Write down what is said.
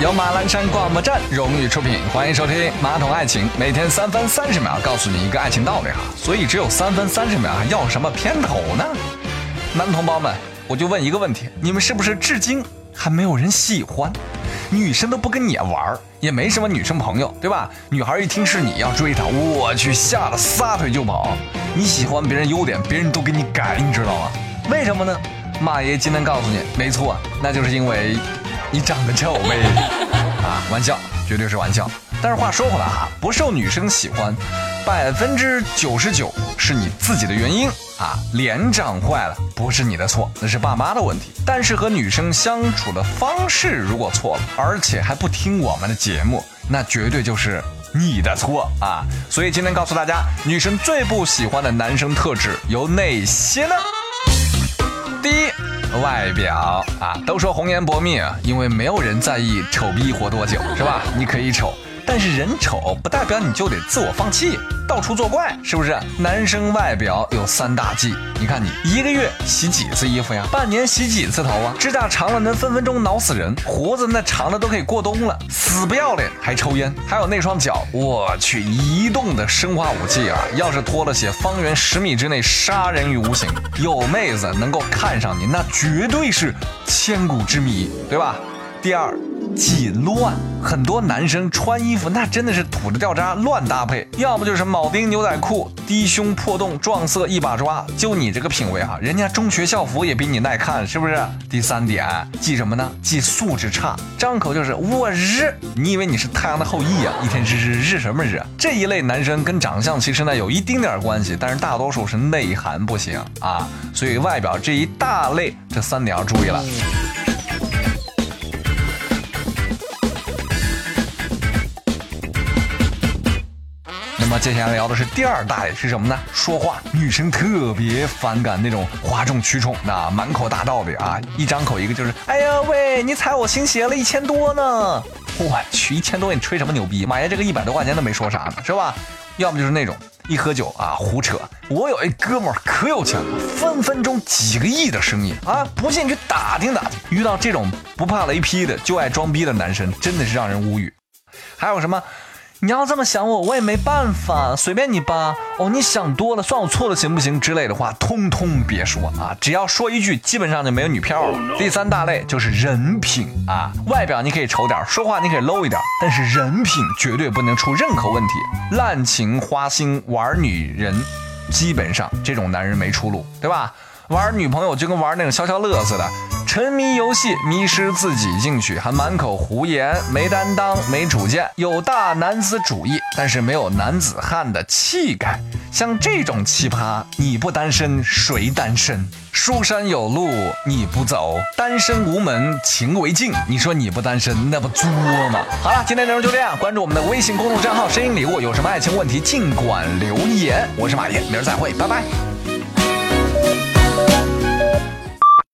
由马栏山广播站荣誉出品，欢迎收听《马桶爱情》，每天三分三十秒告诉你一个爱情道理哈，所以只有三分三十秒，还要什么片头呢？男同胞们，我就问一个问题：你们是不是至今还没有人喜欢？女生都不跟你玩也没什么女生朋友，对吧？女孩一听是你要追她，我去，吓得撒腿就跑。你喜欢别人优点，别人都给你改，你知道吗？为什么呢？马爷今天告诉你，没错，那就是因为你长得丑呗。啊，玩笑，绝对是玩笑。但是话说回来哈，不受女生喜欢，百分之九十九是你自己的原因啊。脸长坏了不是你的错，那是爸妈的问题。但是和女生相处的方式如果错了，而且还不听我们的节目，那绝对就是你的错啊。所以今天告诉大家，女生最不喜欢的男生特质有哪些呢？外表啊，都说红颜薄命，因为没有人在意丑逼活多久，是吧？你可以丑。但是人丑不代表你就得自我放弃，到处作怪，是不是？男生外表有三大忌，你看你一个月洗几次衣服呀？半年洗几次头啊？指甲长了能分分钟挠死人，胡子那长的都可以过冬了，死不要脸还抽烟，还有那双脚，我去，移动的生化武器啊！要是脱了鞋，方圆十米之内杀人于无形。有妹子能够看上你，那绝对是千古之谜，对吧？第二。挤乱，很多男生穿衣服那真的是土的掉渣，乱搭配，要不就是铆钉牛仔裤，低胸破洞，撞色一把抓。就你这个品味哈，人家中学校服也比你耐看，是不是？第三点，记什么呢？记素质差，张口就是我日，你以为你是太阳的后裔啊？一天日日日什么日？这一类男生跟长相其实呢有一丁点关系，但是大多数是内涵不行啊，所以外表这一大类，这三点要注意了。接下来聊的是第二大类是什么呢？说话，女生特别反感那种哗众取宠的，满口大道理啊，一张口一个就是，哎呀喂，你踩我新鞋了，一千多呢！我去，一千多，你吹什么牛逼？马爷这个一百多块钱都没说啥呢，是吧？要么就是那种一喝酒啊胡扯，我有一哥们儿可有钱了，分分钟几个亿的生意啊，不信你去打听打听。遇到这种不怕雷劈的就爱装逼的男生，真的是让人无语。还有什么？你要这么想我，我也没办法，随便你吧。哦，你想多了，算我错了，行不行？之类的话，通通别说啊！只要说一句，基本上就没有女票了。第三大类就是人品啊，外表你可以丑点，说话你可以 low 一点，但是人品绝对不能出任何问题。滥情花心玩女人，基本上这种男人没出路，对吧？玩女朋友就跟玩那种消消乐似的。沉迷游戏，迷失自己进去，还满口胡言，没担当，没主见，有大男子主义，但是没有男子汉的气概。像这种奇葩，你不单身谁单身？书山有路你不走，单身无门情为镜。你说你不单身，那不作吗？好了，今天内容就这样，关注我们的微信公众账号“声音礼物”，有什么爱情问题尽管留言。我是马爷，明儿再会，拜拜。